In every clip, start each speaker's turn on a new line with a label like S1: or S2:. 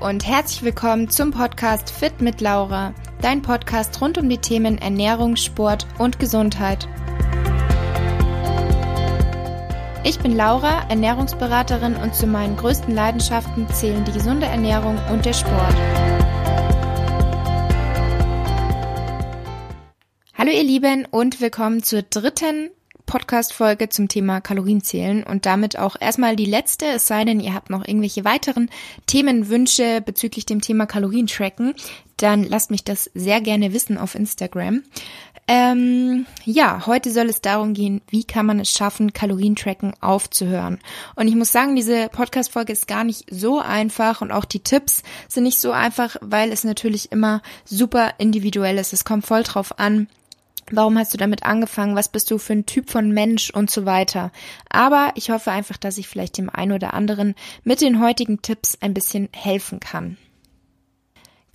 S1: und herzlich willkommen zum Podcast Fit mit Laura, dein Podcast rund um die Themen Ernährung, Sport und Gesundheit. Ich bin Laura, Ernährungsberaterin und zu meinen größten Leidenschaften zählen die gesunde Ernährung und der Sport. Hallo ihr Lieben und willkommen zur dritten Podcast-Folge zum Thema Kalorienzählen und damit auch erstmal die letzte, es sei denn, ihr habt noch irgendwelche weiteren Themenwünsche bezüglich dem Thema Kalorientracken, dann lasst mich das sehr gerne wissen auf Instagram. Ähm, ja, heute soll es darum gehen, wie kann man es schaffen, Kalorientracken aufzuhören. Und ich muss sagen, diese Podcast-Folge ist gar nicht so einfach und auch die Tipps sind nicht so einfach, weil es natürlich immer super individuell ist. Es kommt voll drauf an, Warum hast du damit angefangen? Was bist du für ein Typ von Mensch und so weiter? Aber ich hoffe einfach, dass ich vielleicht dem einen oder anderen mit den heutigen Tipps ein bisschen helfen kann.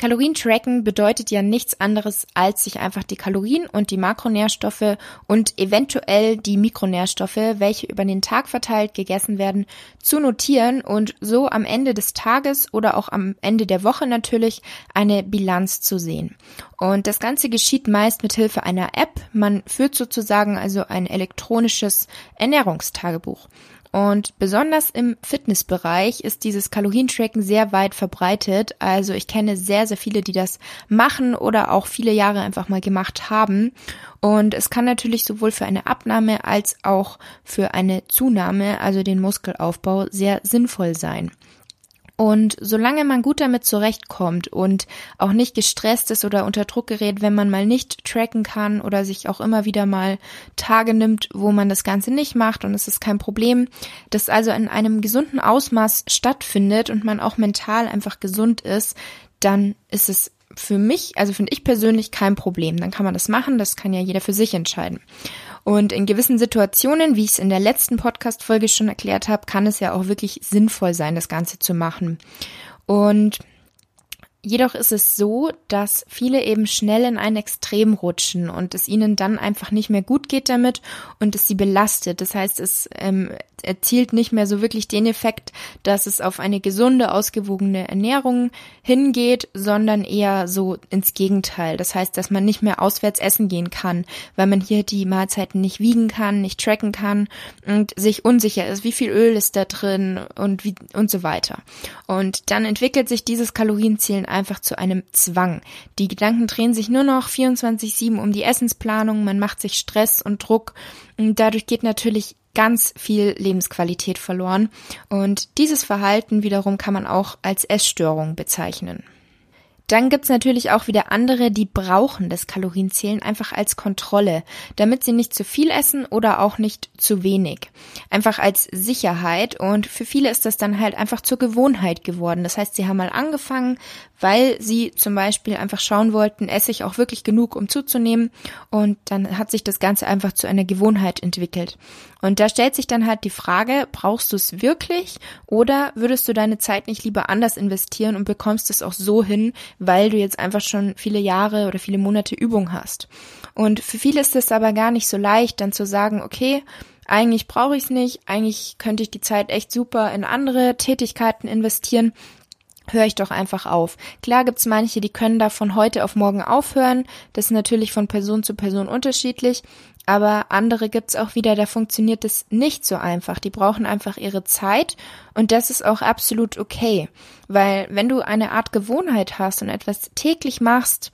S1: Kalorien tracken bedeutet ja nichts anderes, als sich einfach die Kalorien und die Makronährstoffe und eventuell die Mikronährstoffe, welche über den Tag verteilt gegessen werden, zu notieren und so am Ende des Tages oder auch am Ende der Woche natürlich eine Bilanz zu sehen. Und das Ganze geschieht meist mit Hilfe einer App. Man führt sozusagen also ein elektronisches Ernährungstagebuch. Und besonders im Fitnessbereich ist dieses Kalorientracken sehr weit verbreitet. Also ich kenne sehr, sehr viele, die das machen oder auch viele Jahre einfach mal gemacht haben. Und es kann natürlich sowohl für eine Abnahme als auch für eine Zunahme, also den Muskelaufbau, sehr sinnvoll sein. Und solange man gut damit zurechtkommt und auch nicht gestresst ist oder unter Druck gerät, wenn man mal nicht tracken kann oder sich auch immer wieder mal Tage nimmt, wo man das Ganze nicht macht und es ist kein Problem, das also in einem gesunden Ausmaß stattfindet und man auch mental einfach gesund ist, dann ist es für mich, also finde ich persönlich kein Problem. Dann kann man das machen, das kann ja jeder für sich entscheiden. Und in gewissen Situationen, wie ich es in der letzten Podcast-Folge schon erklärt habe, kann es ja auch wirklich sinnvoll sein, das Ganze zu machen. Und Jedoch ist es so, dass viele eben schnell in ein Extrem rutschen und es ihnen dann einfach nicht mehr gut geht damit und es sie belastet. Das heißt, es ähm, erzielt nicht mehr so wirklich den Effekt, dass es auf eine gesunde, ausgewogene Ernährung hingeht, sondern eher so ins Gegenteil. Das heißt, dass man nicht mehr auswärts essen gehen kann, weil man hier die Mahlzeiten nicht wiegen kann, nicht tracken kann und sich unsicher ist, wie viel Öl ist da drin und wie und so weiter. Und dann entwickelt sich dieses Kalorienzielen einfach zu einem Zwang. Die Gedanken drehen sich nur noch 24/7 um die Essensplanung, man macht sich Stress und Druck und dadurch geht natürlich ganz viel Lebensqualität verloren. Und dieses Verhalten wiederum kann man auch als Essstörung bezeichnen. Dann gibt's natürlich auch wieder andere, die brauchen das Kalorienzählen einfach als Kontrolle, damit sie nicht zu viel essen oder auch nicht zu wenig. Einfach als Sicherheit und für viele ist das dann halt einfach zur Gewohnheit geworden. Das heißt, sie haben mal angefangen, weil sie zum Beispiel einfach schauen wollten, esse ich auch wirklich genug, um zuzunehmen und dann hat sich das Ganze einfach zu einer Gewohnheit entwickelt. Und da stellt sich dann halt die Frage, brauchst du es wirklich oder würdest du deine Zeit nicht lieber anders investieren und bekommst es auch so hin, weil du jetzt einfach schon viele Jahre oder viele Monate Übung hast. Und für viele ist es aber gar nicht so leicht, dann zu sagen, okay, eigentlich brauche ich es nicht, eigentlich könnte ich die Zeit echt super in andere Tätigkeiten investieren höre ich doch einfach auf. Klar gibt's manche, die können da von heute auf morgen aufhören. Das ist natürlich von Person zu Person unterschiedlich. Aber andere gibt's auch wieder, da funktioniert es nicht so einfach. Die brauchen einfach ihre Zeit und das ist auch absolut okay. Weil wenn du eine Art Gewohnheit hast und etwas täglich machst,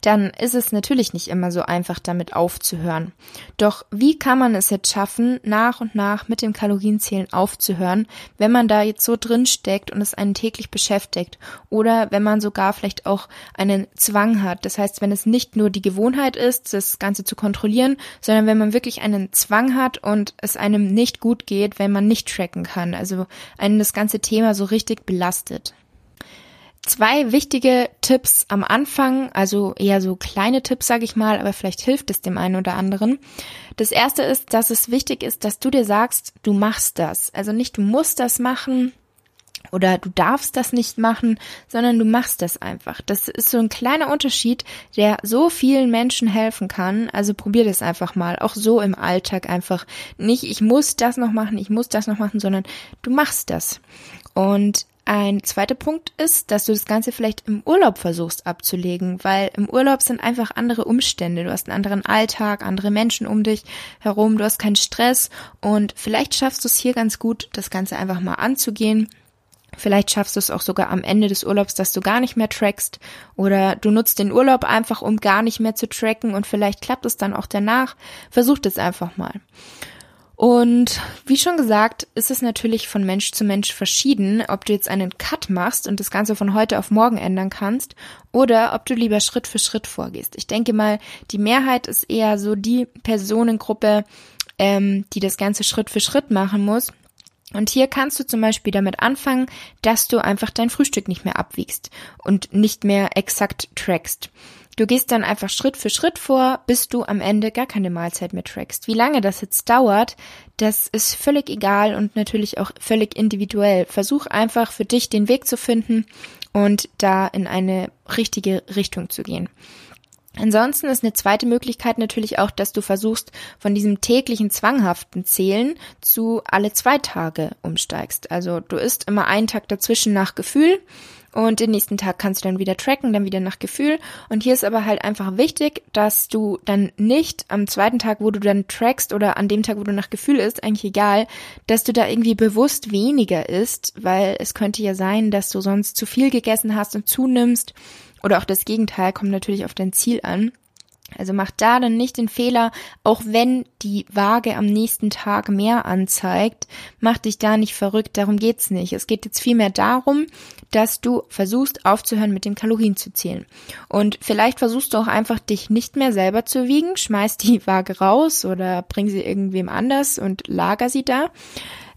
S1: dann ist es natürlich nicht immer so einfach, damit aufzuhören. Doch wie kann man es jetzt schaffen, nach und nach mit dem Kalorienzählen aufzuhören, wenn man da jetzt so drin steckt und es einen täglich beschäftigt? Oder wenn man sogar vielleicht auch einen Zwang hat. Das heißt, wenn es nicht nur die Gewohnheit ist, das Ganze zu kontrollieren, sondern wenn man wirklich einen Zwang hat und es einem nicht gut geht, wenn man nicht tracken kann. Also einen das ganze Thema so richtig belastet. Zwei wichtige Tipps am Anfang, also eher so kleine Tipps, sage ich mal, aber vielleicht hilft es dem einen oder anderen. Das erste ist, dass es wichtig ist, dass du dir sagst, du machst das. Also nicht du musst das machen oder du darfst das nicht machen, sondern du machst das einfach. Das ist so ein kleiner Unterschied, der so vielen Menschen helfen kann. Also probier das einfach mal, auch so im Alltag einfach. Nicht, ich muss das noch machen, ich muss das noch machen, sondern du machst das. Und ein zweiter Punkt ist, dass du das Ganze vielleicht im Urlaub versuchst abzulegen, weil im Urlaub sind einfach andere Umstände. Du hast einen anderen Alltag, andere Menschen um dich herum, du hast keinen Stress und vielleicht schaffst du es hier ganz gut, das Ganze einfach mal anzugehen. Vielleicht schaffst du es auch sogar am Ende des Urlaubs, dass du gar nicht mehr trackst oder du nutzt den Urlaub einfach, um gar nicht mehr zu tracken und vielleicht klappt es dann auch danach. Versuch es einfach mal. Und wie schon gesagt, ist es natürlich von Mensch zu Mensch verschieden, ob du jetzt einen Cut machst und das Ganze von heute auf morgen ändern kannst oder ob du lieber Schritt für Schritt vorgehst. Ich denke mal, die Mehrheit ist eher so die Personengruppe, ähm, die das Ganze Schritt für Schritt machen muss. Und hier kannst du zum Beispiel damit anfangen, dass du einfach dein Frühstück nicht mehr abwiegst und nicht mehr exakt trackst. Du gehst dann einfach Schritt für Schritt vor, bis du am Ende gar keine Mahlzeit mehr trackst. Wie lange das jetzt dauert, das ist völlig egal und natürlich auch völlig individuell. Versuch einfach für dich den Weg zu finden und da in eine richtige Richtung zu gehen. Ansonsten ist eine zweite Möglichkeit natürlich auch, dass du versuchst, von diesem täglichen zwanghaften Zählen zu alle zwei Tage umsteigst. Also du isst immer einen Tag dazwischen nach Gefühl und den nächsten Tag kannst du dann wieder tracken, dann wieder nach Gefühl. Und hier ist aber halt einfach wichtig, dass du dann nicht am zweiten Tag, wo du dann trackst oder an dem Tag, wo du nach Gefühl isst, eigentlich egal, dass du da irgendwie bewusst weniger isst, weil es könnte ja sein, dass du sonst zu viel gegessen hast und zunimmst. Oder auch das Gegenteil kommt natürlich auf dein Ziel an. Also mach da dann nicht den Fehler, auch wenn die Waage am nächsten Tag mehr anzeigt, mach dich da nicht verrückt, darum geht's nicht. Es geht jetzt vielmehr darum, dass du versuchst aufzuhören mit den Kalorien zu zählen. Und vielleicht versuchst du auch einfach dich nicht mehr selber zu wiegen, schmeiß die Waage raus oder bring sie irgendwem anders und lager sie da.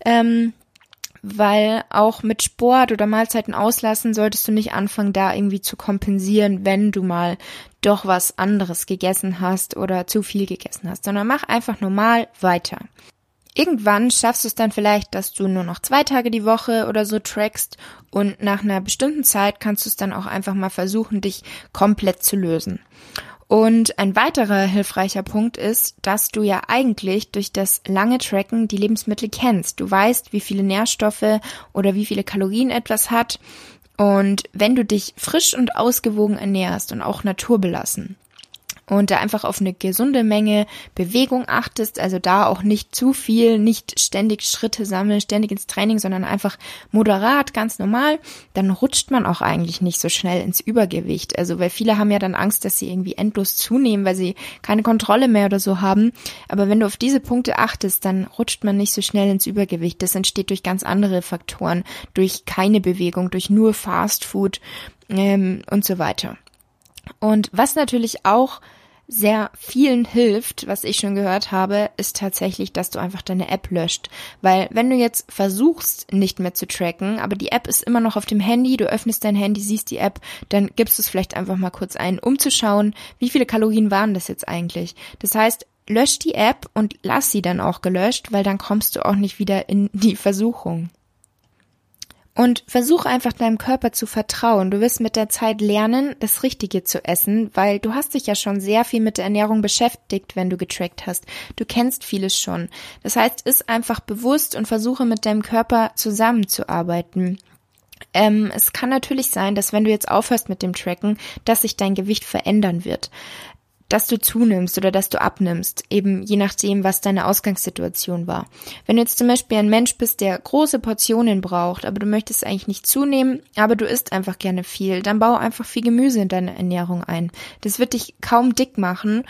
S1: Ähm, weil auch mit Sport oder Mahlzeiten auslassen solltest du nicht anfangen, da irgendwie zu kompensieren, wenn du mal doch was anderes gegessen hast oder zu viel gegessen hast, sondern mach einfach normal weiter. Irgendwann schaffst du es dann vielleicht, dass du nur noch zwei Tage die Woche oder so trackst und nach einer bestimmten Zeit kannst du es dann auch einfach mal versuchen, dich komplett zu lösen. Und ein weiterer hilfreicher Punkt ist, dass du ja eigentlich durch das lange Tracken die Lebensmittel kennst. Du weißt, wie viele Nährstoffe oder wie viele Kalorien etwas hat. Und wenn du dich frisch und ausgewogen ernährst und auch naturbelassen, und da einfach auf eine gesunde Menge Bewegung achtest, also da auch nicht zu viel, nicht ständig Schritte sammeln, ständig ins Training, sondern einfach moderat, ganz normal, dann rutscht man auch eigentlich nicht so schnell ins Übergewicht. Also weil viele haben ja dann Angst, dass sie irgendwie endlos zunehmen, weil sie keine Kontrolle mehr oder so haben. Aber wenn du auf diese Punkte achtest, dann rutscht man nicht so schnell ins Übergewicht. Das entsteht durch ganz andere Faktoren, durch keine Bewegung, durch nur Fast Food ähm, und so weiter. Und was natürlich auch sehr vielen hilft, was ich schon gehört habe, ist tatsächlich, dass du einfach deine App löscht. Weil wenn du jetzt versuchst, nicht mehr zu tracken, aber die App ist immer noch auf dem Handy, du öffnest dein Handy, siehst die App, dann gibst du es vielleicht einfach mal kurz ein, um zu schauen, wie viele Kalorien waren das jetzt eigentlich. Das heißt, lösch die App und lass sie dann auch gelöscht, weil dann kommst du auch nicht wieder in die Versuchung. Und versuch einfach deinem Körper zu vertrauen. Du wirst mit der Zeit lernen, das Richtige zu essen, weil du hast dich ja schon sehr viel mit der Ernährung beschäftigt, wenn du getrackt hast. Du kennst vieles schon. Das heißt, ist einfach bewusst und versuche mit deinem Körper zusammenzuarbeiten. Ähm, es kann natürlich sein, dass wenn du jetzt aufhörst mit dem Tracken, dass sich dein Gewicht verändern wird dass du zunimmst oder dass du abnimmst, eben je nachdem, was deine Ausgangssituation war. Wenn du jetzt zum Beispiel ein Mensch bist, der große Portionen braucht, aber du möchtest eigentlich nicht zunehmen, aber du isst einfach gerne viel, dann bau einfach viel Gemüse in deine Ernährung ein. Das wird dich kaum dick machen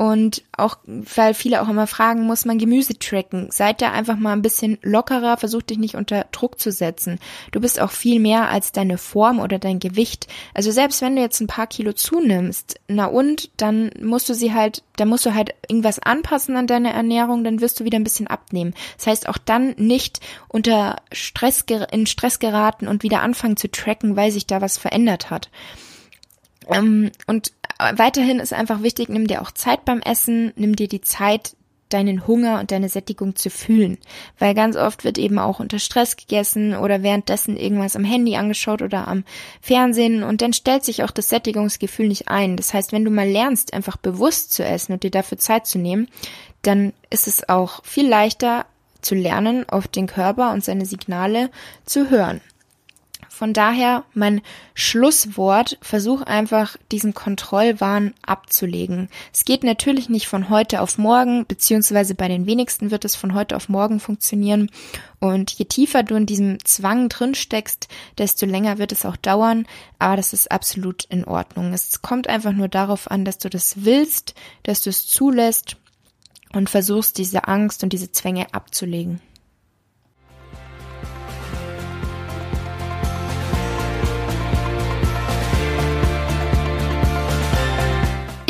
S1: und auch, weil viele auch immer fragen, muss man Gemüse tracken? Seid da einfach mal ein bisschen lockerer, versuch dich nicht unter Druck zu setzen. Du bist auch viel mehr als deine Form oder dein Gewicht. Also selbst wenn du jetzt ein paar Kilo zunimmst, na und, dann musst du sie halt, dann musst du halt irgendwas anpassen an deine Ernährung, dann wirst du wieder ein bisschen abnehmen. Das heißt auch dann nicht unter Stress, in Stress geraten und wieder anfangen zu tracken, weil sich da was verändert hat. Ähm, und weiterhin ist einfach wichtig, nimm dir auch Zeit beim Essen, nimm dir die Zeit, deinen Hunger und deine Sättigung zu fühlen. Weil ganz oft wird eben auch unter Stress gegessen oder währenddessen irgendwas am Handy angeschaut oder am Fernsehen und dann stellt sich auch das Sättigungsgefühl nicht ein. Das heißt, wenn du mal lernst, einfach bewusst zu essen und dir dafür Zeit zu nehmen, dann ist es auch viel leichter zu lernen, auf den Körper und seine Signale zu hören. Von daher mein Schlusswort, versuch einfach diesen Kontrollwahn abzulegen. Es geht natürlich nicht von heute auf morgen, beziehungsweise bei den wenigsten wird es von heute auf morgen funktionieren. Und je tiefer du in diesem Zwang drin steckst, desto länger wird es auch dauern. Aber das ist absolut in Ordnung. Es kommt einfach nur darauf an, dass du das willst, dass du es zulässt und versuchst, diese Angst und diese Zwänge abzulegen.